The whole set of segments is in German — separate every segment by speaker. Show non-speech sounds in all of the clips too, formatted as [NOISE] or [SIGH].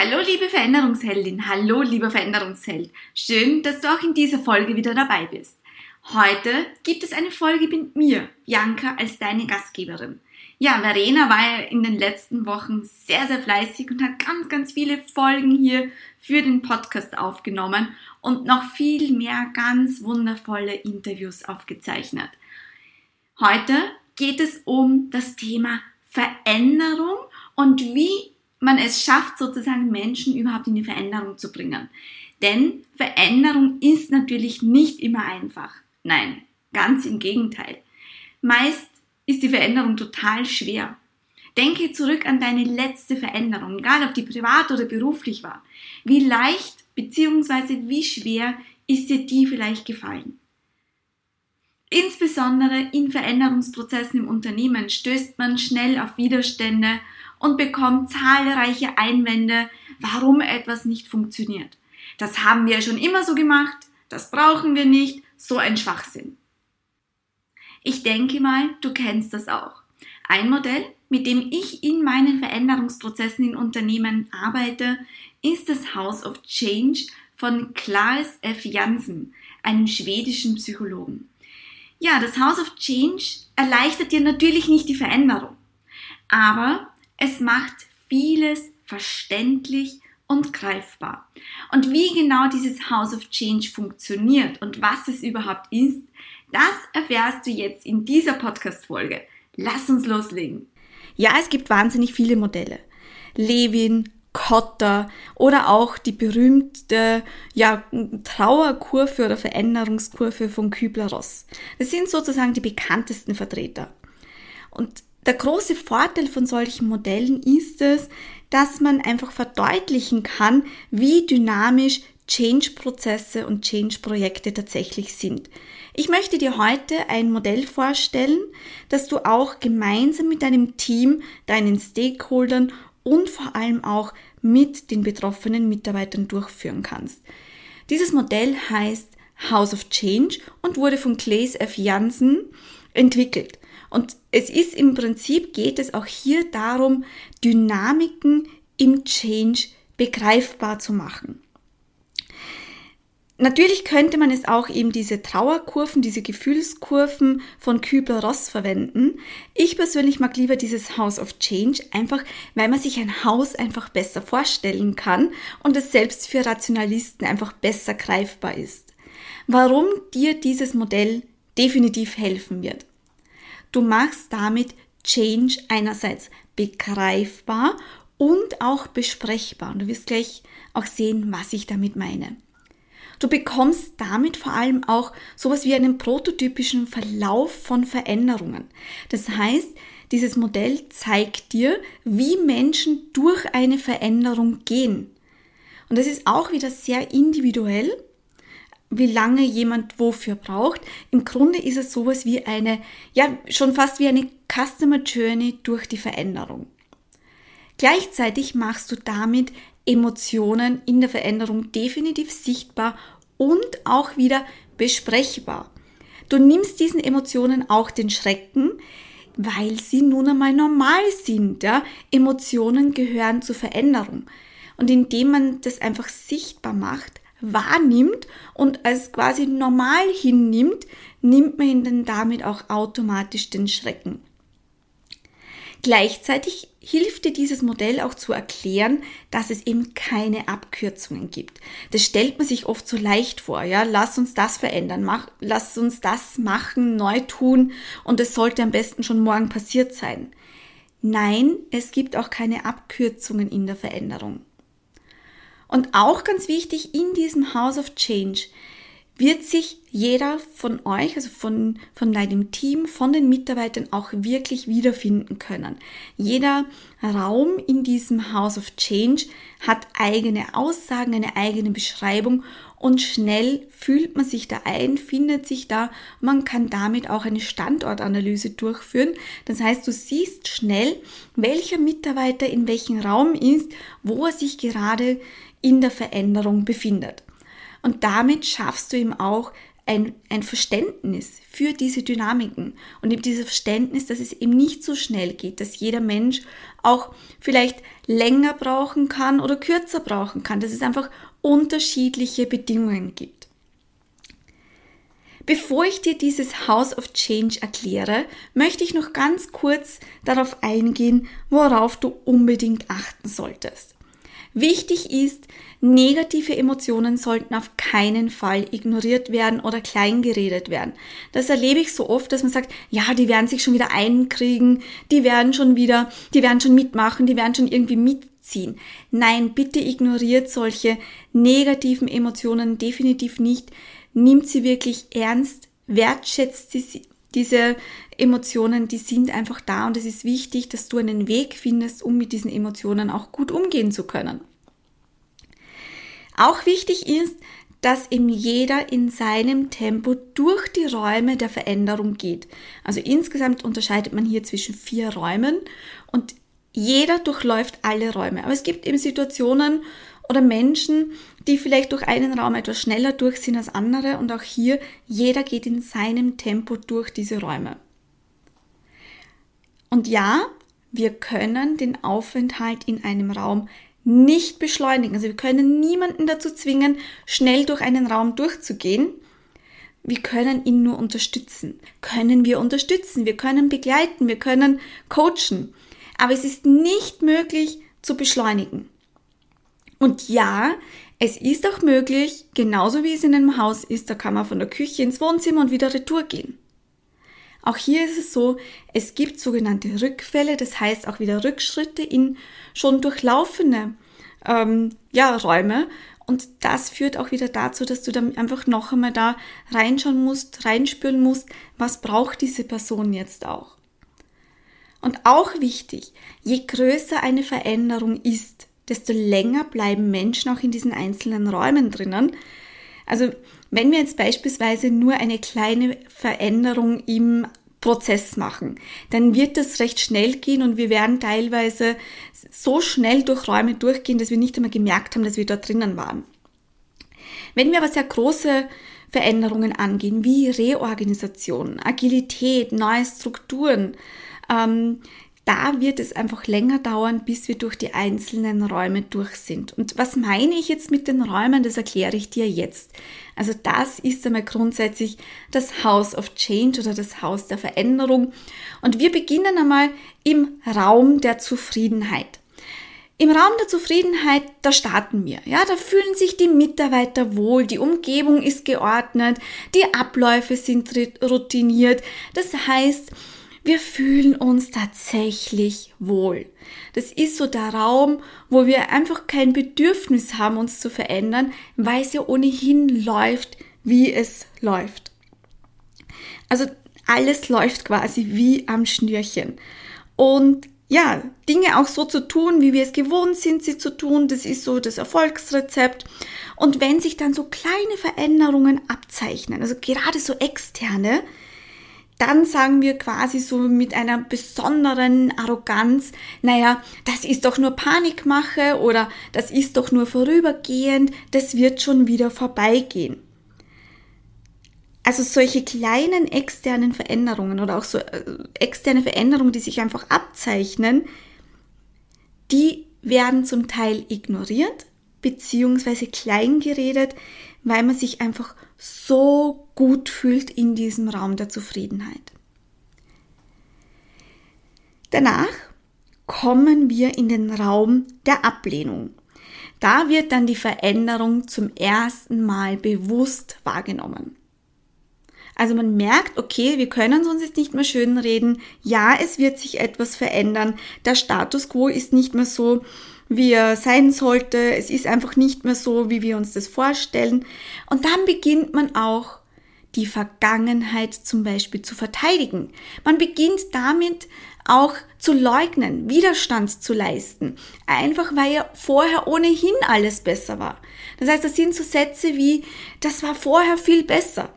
Speaker 1: Hallo liebe Veränderungsheldin, hallo lieber Veränderungsheld. Schön, dass du auch in dieser Folge wieder dabei bist. Heute gibt es eine Folge mit mir, Bianca, als deine Gastgeberin. Ja, Verena war ja in den letzten Wochen sehr, sehr fleißig und hat ganz, ganz viele Folgen hier für den Podcast aufgenommen und noch viel mehr ganz wundervolle Interviews aufgezeichnet. Heute geht es um das Thema Veränderung und wie man es schafft, sozusagen Menschen überhaupt in die Veränderung zu bringen. Denn Veränderung ist natürlich nicht immer einfach. Nein, ganz im Gegenteil. Meist ist die Veränderung total schwer. Denke zurück an deine letzte Veränderung, egal ob die privat oder beruflich war. Wie leicht bzw. wie schwer ist dir die vielleicht gefallen? Insbesondere in Veränderungsprozessen im Unternehmen stößt man schnell auf Widerstände und bekommt zahlreiche Einwände, warum etwas nicht funktioniert. Das haben wir schon immer so gemacht, das brauchen wir nicht, so ein Schwachsinn. Ich denke mal, du kennst das auch. Ein Modell, mit dem ich in meinen Veränderungsprozessen in Unternehmen arbeite, ist das House of Change von Klaas F. Jansen, einem schwedischen Psychologen. Ja, das House of Change erleichtert dir natürlich nicht die Veränderung, aber es macht vieles verständlich und greifbar. Und wie genau dieses House of Change funktioniert und was es überhaupt ist, das erfährst du jetzt in dieser Podcast-Folge. Lass uns loslegen. Ja, es gibt wahnsinnig viele Modelle. Levin, Kotter oder auch die berühmte ja, Trauerkurve oder Veränderungskurve von Kübler-Ross. Das sind sozusagen die bekanntesten Vertreter. Und der große Vorteil von solchen Modellen ist es, dass man einfach verdeutlichen kann, wie dynamisch Change-Prozesse und Change-Projekte tatsächlich sind. Ich möchte dir heute ein Modell vorstellen, das du auch gemeinsam mit deinem Team, deinen Stakeholdern und vor allem auch mit den betroffenen Mitarbeitern durchführen kannst. Dieses Modell heißt House of Change und wurde von Claes F. Jansen entwickelt. Und es ist im Prinzip, geht es auch hier darum, Dynamiken im Change begreifbar zu machen. Natürlich könnte man es auch eben diese Trauerkurven, diese Gefühlskurven von Kübler-Ross verwenden. Ich persönlich mag lieber dieses House of Change, einfach weil man sich ein Haus einfach besser vorstellen kann und es selbst für Rationalisten einfach besser greifbar ist. Warum dir dieses Modell definitiv helfen wird. Du machst damit Change einerseits begreifbar und auch besprechbar. Und du wirst gleich auch sehen, was ich damit meine. Du bekommst damit vor allem auch sowas wie einen prototypischen Verlauf von Veränderungen. Das heißt, dieses Modell zeigt dir, wie Menschen durch eine Veränderung gehen. Und das ist auch wieder sehr individuell wie lange jemand wofür braucht. Im Grunde ist es sowas wie eine, ja, schon fast wie eine Customer Journey durch die Veränderung. Gleichzeitig machst du damit Emotionen in der Veränderung definitiv sichtbar und auch wieder besprechbar. Du nimmst diesen Emotionen auch den Schrecken, weil sie nun einmal normal sind. Ja? Emotionen gehören zur Veränderung. Und indem man das einfach sichtbar macht, wahrnimmt und als quasi normal hinnimmt, nimmt man ihnen damit auch automatisch den Schrecken. Gleichzeitig hilft dir dieses Modell auch zu erklären, dass es eben keine Abkürzungen gibt. Das stellt man sich oft so leicht vor, ja, lass uns das verändern, mach, lass uns das machen, neu tun und es sollte am besten schon morgen passiert sein. Nein, es gibt auch keine Abkürzungen in der Veränderung. Und auch ganz wichtig, in diesem House of Change wird sich jeder von euch, also von, von deinem Team, von den Mitarbeitern auch wirklich wiederfinden können. Jeder Raum in diesem House of Change hat eigene Aussagen, eine eigene Beschreibung und schnell fühlt man sich da ein, findet sich da. Man kann damit auch eine Standortanalyse durchführen. Das heißt, du siehst schnell, welcher Mitarbeiter in welchem Raum ist, wo er sich gerade in der Veränderung befindet. Und damit schaffst du ihm auch ein, ein Verständnis für diese Dynamiken und eben dieses Verständnis, dass es eben nicht so schnell geht, dass jeder Mensch auch vielleicht länger brauchen kann oder kürzer brauchen kann, dass es einfach unterschiedliche Bedingungen gibt. Bevor ich dir dieses House of Change erkläre, möchte ich noch ganz kurz darauf eingehen, worauf du unbedingt achten solltest. Wichtig ist, negative Emotionen sollten auf keinen Fall ignoriert werden oder kleingeredet werden. Das erlebe ich so oft, dass man sagt, ja, die werden sich schon wieder einkriegen, die werden schon wieder, die werden schon mitmachen, die werden schon irgendwie mitziehen. Nein, bitte ignoriert solche negativen Emotionen definitiv nicht. Nimmt sie wirklich ernst, wertschätzt sie, diese Emotionen, die sind einfach da und es ist wichtig, dass du einen Weg findest, um mit diesen Emotionen auch gut umgehen zu können. Auch wichtig ist, dass eben jeder in seinem Tempo durch die Räume der Veränderung geht. Also insgesamt unterscheidet man hier zwischen vier Räumen und jeder durchläuft alle Räume. Aber es gibt eben Situationen oder Menschen, die vielleicht durch einen Raum etwas schneller durch sind als andere und auch hier jeder geht in seinem Tempo durch diese Räume. Und ja, wir können den Aufenthalt in einem Raum nicht beschleunigen. Also wir können niemanden dazu zwingen, schnell durch einen Raum durchzugehen. Wir können ihn nur unterstützen. Können wir unterstützen, wir können begleiten, wir können coachen. Aber es ist nicht möglich zu beschleunigen. Und ja, es ist auch möglich, genauso wie es in einem Haus ist, da kann man von der Küche ins Wohnzimmer und wieder retour gehen. Auch hier ist es so, es gibt sogenannte Rückfälle, das heißt auch wieder Rückschritte in schon durchlaufene ähm, ja, Räume. Und das führt auch wieder dazu, dass du dann einfach noch einmal da reinschauen musst, reinspüren musst, was braucht diese Person jetzt auch. Und auch wichtig, je größer eine Veränderung ist, desto länger bleiben Menschen auch in diesen einzelnen Räumen drinnen. Also wenn wir jetzt beispielsweise nur eine kleine Veränderung im Prozess machen, dann wird das recht schnell gehen und wir werden teilweise so schnell durch Räume durchgehen, dass wir nicht einmal gemerkt haben, dass wir dort drinnen waren. Wenn wir aber sehr große Veränderungen angehen, wie Reorganisation, Agilität, neue Strukturen, ähm, da wird es einfach länger dauern, bis wir durch die einzelnen Räume durch sind. Und was meine ich jetzt mit den Räumen, das erkläre ich dir jetzt. Also das ist einmal grundsätzlich das House of Change oder das Haus der Veränderung. Und wir beginnen einmal im Raum der Zufriedenheit. Im Raum der Zufriedenheit, da starten wir. Ja, da fühlen sich die Mitarbeiter wohl, die Umgebung ist geordnet, die Abläufe sind routiniert. Das heißt, wir fühlen uns tatsächlich wohl. Das ist so der Raum, wo wir einfach kein Bedürfnis haben, uns zu verändern, weil es ja ohnehin läuft, wie es läuft. Also alles läuft quasi wie am Schnürchen. Und ja, Dinge auch so zu tun, wie wir es gewohnt sind, sie zu tun, das ist so das Erfolgsrezept. Und wenn sich dann so kleine Veränderungen abzeichnen, also gerade so externe, dann sagen wir quasi so mit einer besonderen Arroganz, naja, das ist doch nur Panikmache oder das ist doch nur vorübergehend, das wird schon wieder vorbeigehen. Also solche kleinen externen Veränderungen oder auch so äh, externe Veränderungen, die sich einfach abzeichnen, die werden zum Teil ignoriert beziehungsweise kleingeredet, weil man sich einfach so gut fühlt in diesem Raum der Zufriedenheit. Danach kommen wir in den Raum der Ablehnung. Da wird dann die Veränderung zum ersten Mal bewusst wahrgenommen. Also man merkt, okay, wir können uns jetzt nicht mehr schönreden. Ja, es wird sich etwas verändern. Der Status quo ist nicht mehr so, wie er sein sollte. Es ist einfach nicht mehr so, wie wir uns das vorstellen. Und dann beginnt man auch die Vergangenheit zum Beispiel zu verteidigen. Man beginnt damit auch zu leugnen, Widerstand zu leisten, einfach weil ja vorher ohnehin alles besser war. Das heißt, das sind so Sätze wie, das war vorher viel besser.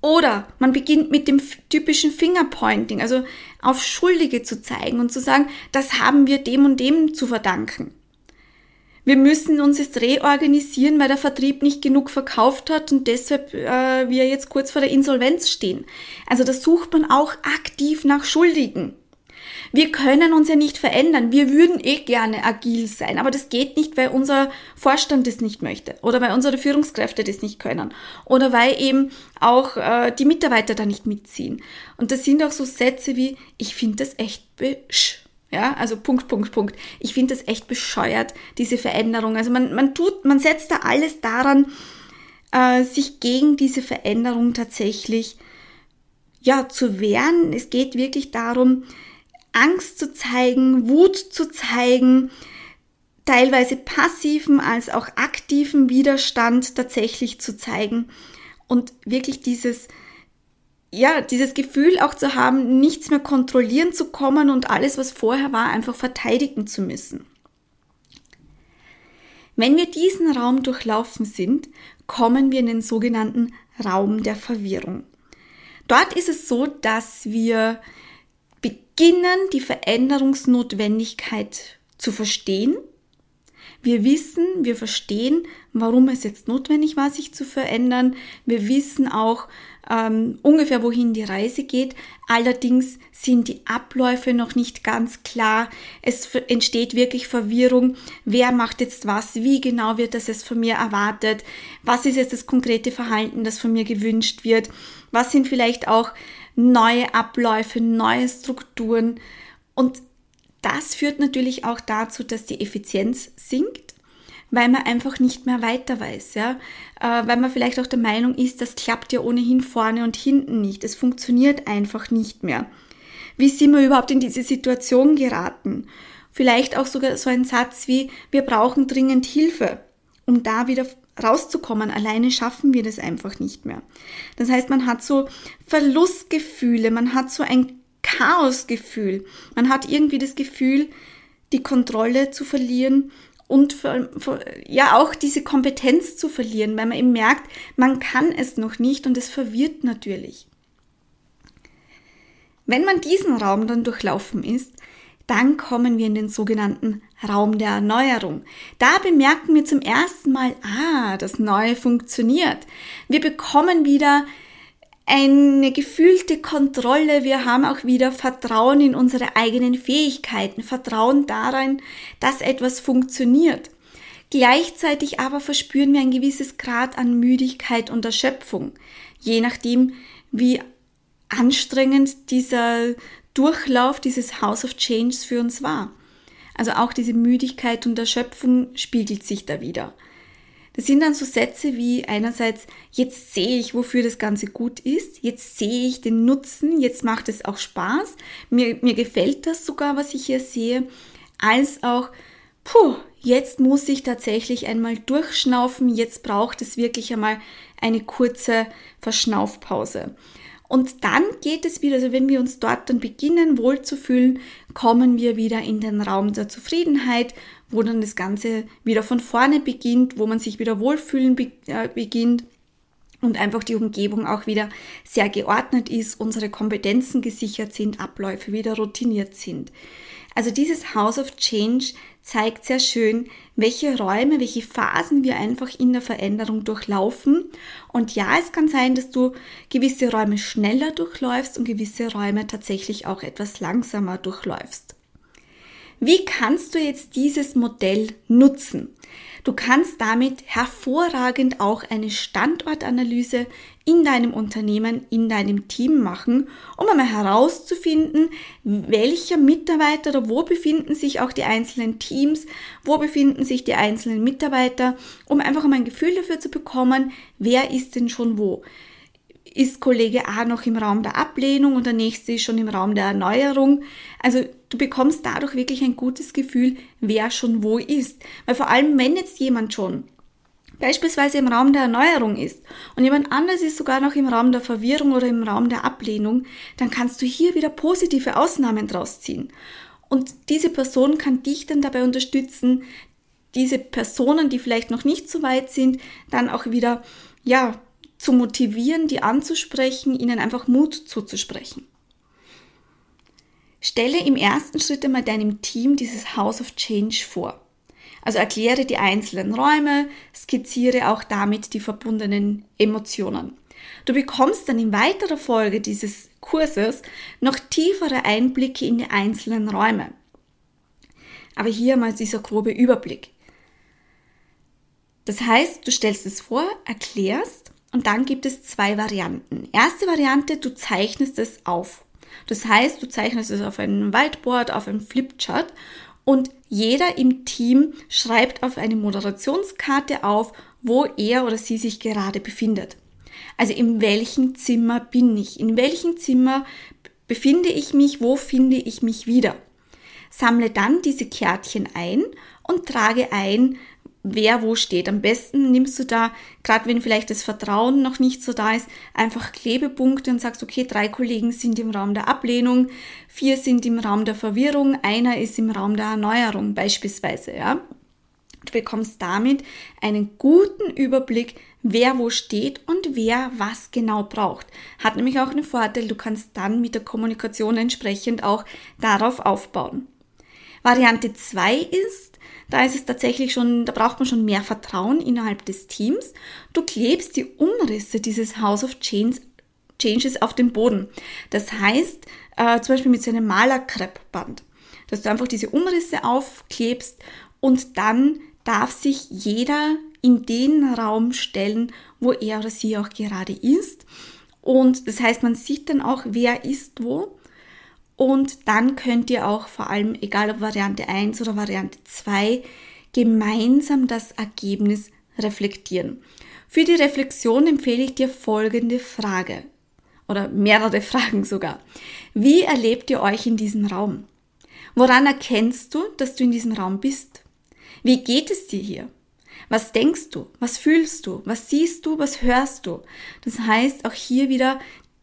Speaker 1: Oder man beginnt mit dem typischen Fingerpointing, also auf Schuldige zu zeigen und zu sagen, das haben wir dem und dem zu verdanken. wir müssen uns jetzt reorganisieren, weil der Vertrieb nicht genug verkauft hat und deshalb äh, wir jetzt kurz vor der Insolvenz stehen. Also da sucht man auch aktiv nach Schuldigen. Wir können uns ja nicht verändern. Wir würden eh gerne agil sein, aber das geht nicht, weil unser Vorstand das nicht möchte oder weil unsere Führungskräfte das nicht können oder weil eben auch äh, die Mitarbeiter da nicht mitziehen. Und das sind auch so Sätze wie, ich finde das echt besch. Ja, also Punkt, Punkt, Punkt. Ich finde das echt bescheuert, diese Veränderung. Also man, man tut, man setzt da alles daran, äh, sich gegen diese Veränderung tatsächlich ja, zu wehren. Es geht wirklich darum, Angst zu zeigen, Wut zu zeigen, teilweise passiven als auch aktiven Widerstand tatsächlich zu zeigen und wirklich dieses ja, dieses Gefühl auch zu haben, nichts mehr kontrollieren zu kommen und alles, was vorher war, einfach verteidigen zu müssen. Wenn wir diesen Raum durchlaufen sind, kommen wir in den sogenannten Raum der Verwirrung. Dort ist es so, dass wir beginnen, die Veränderungsnotwendigkeit zu verstehen. Wir wissen, wir verstehen, warum es jetzt notwendig war, sich zu verändern. Wir wissen auch ähm, ungefähr, wohin die Reise geht. Allerdings sind die Abläufe noch nicht ganz klar. Es entsteht wirklich Verwirrung. Wer macht jetzt was? Wie genau wird das jetzt von mir erwartet? Was ist jetzt das konkrete Verhalten, das von mir gewünscht wird? Was sind vielleicht auch neue Abläufe, neue Strukturen. Und das führt natürlich auch dazu, dass die Effizienz sinkt, weil man einfach nicht mehr weiter weiß, ja, äh, weil man vielleicht auch der Meinung ist, das klappt ja ohnehin vorne und hinten nicht, es funktioniert einfach nicht mehr. Wie sind wir überhaupt in diese Situation geraten? Vielleicht auch sogar so ein Satz wie, wir brauchen dringend Hilfe, um da wieder rauszukommen. Alleine schaffen wir das einfach nicht mehr. Das heißt, man hat so Verlustgefühle, man hat so ein Chaosgefühl, man hat irgendwie das Gefühl, die Kontrolle zu verlieren und für, für, ja auch diese Kompetenz zu verlieren, weil man eben merkt, man kann es noch nicht und es verwirrt natürlich. Wenn man diesen Raum dann durchlaufen ist, dann kommen wir in den sogenannten Raum der Erneuerung. Da bemerken wir zum ersten Mal, ah, das Neue funktioniert. Wir bekommen wieder eine gefühlte Kontrolle. Wir haben auch wieder Vertrauen in unsere eigenen Fähigkeiten, Vertrauen daran, dass etwas funktioniert. Gleichzeitig aber verspüren wir ein gewisses Grad an Müdigkeit und Erschöpfung, je nachdem, wie anstrengend dieser Durchlauf dieses House of Change für uns war. Also auch diese Müdigkeit und Erschöpfung spiegelt sich da wieder. Das sind dann so Sätze wie einerseits, jetzt sehe ich, wofür das Ganze gut ist, jetzt sehe ich den Nutzen, jetzt macht es auch Spaß, mir, mir gefällt das sogar, was ich hier sehe, als auch, puh, jetzt muss ich tatsächlich einmal durchschnaufen, jetzt braucht es wirklich einmal eine kurze Verschnaufpause. Und dann geht es wieder, also wenn wir uns dort dann beginnen wohlzufühlen, kommen wir wieder in den Raum der Zufriedenheit, wo dann das Ganze wieder von vorne beginnt, wo man sich wieder wohlfühlen äh, beginnt und einfach die Umgebung auch wieder sehr geordnet ist, unsere Kompetenzen gesichert sind, Abläufe wieder routiniert sind. Also dieses House of Change zeigt sehr schön, welche Räume, welche Phasen wir einfach in der Veränderung durchlaufen. Und ja, es kann sein, dass du gewisse Räume schneller durchläufst und gewisse Räume tatsächlich auch etwas langsamer durchläufst. Wie kannst du jetzt dieses Modell nutzen? Du kannst damit hervorragend auch eine Standortanalyse in deinem Unternehmen, in deinem Team machen, um einmal herauszufinden, welcher Mitarbeiter oder wo befinden sich auch die einzelnen Teams, wo befinden sich die einzelnen Mitarbeiter, um einfach mal ein Gefühl dafür zu bekommen, wer ist denn schon wo ist Kollege A noch im Raum der Ablehnung und der nächste ist schon im Raum der Erneuerung. Also du bekommst dadurch wirklich ein gutes Gefühl, wer schon wo ist. Weil vor allem, wenn jetzt jemand schon beispielsweise im Raum der Erneuerung ist und jemand anderes ist sogar noch im Raum der Verwirrung oder im Raum der Ablehnung, dann kannst du hier wieder positive Ausnahmen draus ziehen. Und diese Person kann dich dann dabei unterstützen, diese Personen, die vielleicht noch nicht so weit sind, dann auch wieder, ja, zu motivieren, die anzusprechen, ihnen einfach Mut zuzusprechen. Stelle im ersten Schritt einmal deinem Team dieses House of Change vor. Also erkläre die einzelnen Räume, skizziere auch damit die verbundenen Emotionen. Du bekommst dann in weiterer Folge dieses Kurses noch tiefere Einblicke in die einzelnen Räume. Aber hier mal dieser grobe Überblick. Das heißt, du stellst es vor, erklärst und dann gibt es zwei Varianten. Erste Variante, du zeichnest es auf. Das heißt, du zeichnest es auf einem Whiteboard, auf einem Flipchart und jeder im Team schreibt auf eine Moderationskarte auf, wo er oder sie sich gerade befindet. Also in welchem Zimmer bin ich? In welchem Zimmer befinde ich mich? Wo finde ich mich wieder? Sammle dann diese Kärtchen ein und trage ein, wer wo steht. Am besten nimmst du da, gerade wenn vielleicht das Vertrauen noch nicht so da ist, einfach Klebepunkte und sagst, okay, drei Kollegen sind im Raum der Ablehnung, vier sind im Raum der Verwirrung, einer ist im Raum der Erneuerung beispielsweise, ja. Du bekommst damit einen guten Überblick, wer wo steht und wer was genau braucht. Hat nämlich auch einen Vorteil, du kannst dann mit der Kommunikation entsprechend auch darauf aufbauen. Variante 2 ist, da ist es tatsächlich schon, da braucht man schon mehr Vertrauen innerhalb des Teams. Du klebst die Umrisse dieses House of Change, Changes auf den Boden. Das heißt, äh, zum Beispiel mit so einem Malerkreppband, dass du einfach diese Umrisse aufklebst und dann darf sich jeder in den Raum stellen, wo er oder sie auch gerade ist. Und das heißt, man sieht dann auch, wer ist wo. Und dann könnt ihr auch vor allem, egal ob Variante 1 oder Variante 2, gemeinsam das Ergebnis reflektieren. Für die Reflexion empfehle ich dir folgende Frage oder mehrere [LAUGHS] Fragen sogar. Wie erlebt ihr euch in diesem Raum? Woran erkennst du, dass du in diesem Raum bist? Wie geht es dir hier? Was denkst du? Was fühlst du? Was siehst du? Was hörst du? Das heißt, auch hier wieder,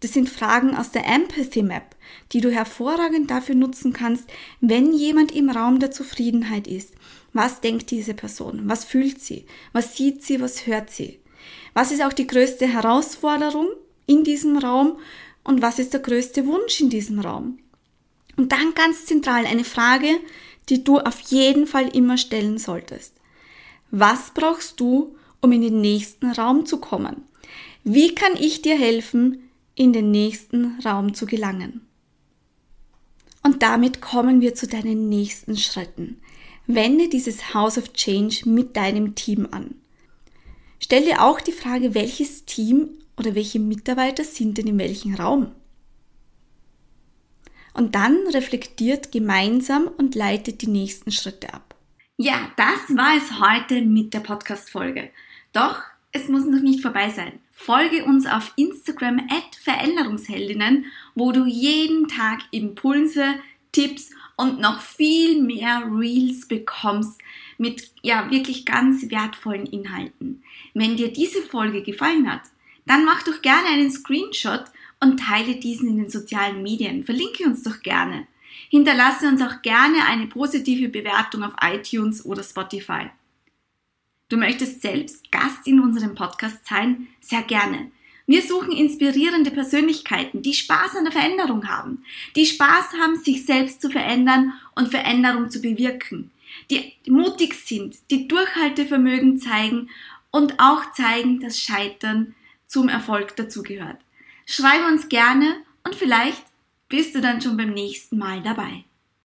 Speaker 1: das sind Fragen aus der Empathy Map, die du hervorragend dafür nutzen kannst, wenn jemand im Raum der Zufriedenheit ist. Was denkt diese Person? Was fühlt sie? Was sieht sie? Was hört sie? Was ist auch die größte Herausforderung in diesem Raum? Und was ist der größte Wunsch in diesem Raum? Und dann ganz zentral eine Frage, die du auf jeden Fall immer stellen solltest. Was brauchst du, um in den nächsten Raum zu kommen? Wie kann ich dir helfen, in den nächsten Raum zu gelangen? Und damit kommen wir zu deinen nächsten Schritten. Wende dieses House of Change mit deinem Team an. Stell dir auch die Frage, welches Team oder welche Mitarbeiter sind denn in welchem Raum? Und dann reflektiert gemeinsam und leitet die nächsten Schritte ab. Ja, das war es heute mit der Podcast-Folge. Doch es muss noch nicht vorbei sein. Folge uns auf Instagram at Veränderungsheldinnen, wo du jeden Tag Impulse, Tipps und noch viel mehr Reels bekommst mit ja wirklich ganz wertvollen Inhalten. Wenn dir diese Folge gefallen hat, dann mach doch gerne einen Screenshot und teile diesen in den sozialen Medien. Verlinke uns doch gerne. Hinterlasse uns auch gerne eine positive Bewertung auf iTunes oder Spotify. Du möchtest selbst Gast in unserem Podcast sein? Sehr gerne. Wir suchen inspirierende Persönlichkeiten, die Spaß an der Veränderung haben, die Spaß haben, sich selbst zu verändern und Veränderung zu bewirken, die mutig sind, die Durchhaltevermögen zeigen und auch zeigen, dass Scheitern zum Erfolg dazugehört. Schreibe uns gerne und vielleicht bist du dann schon beim nächsten Mal dabei.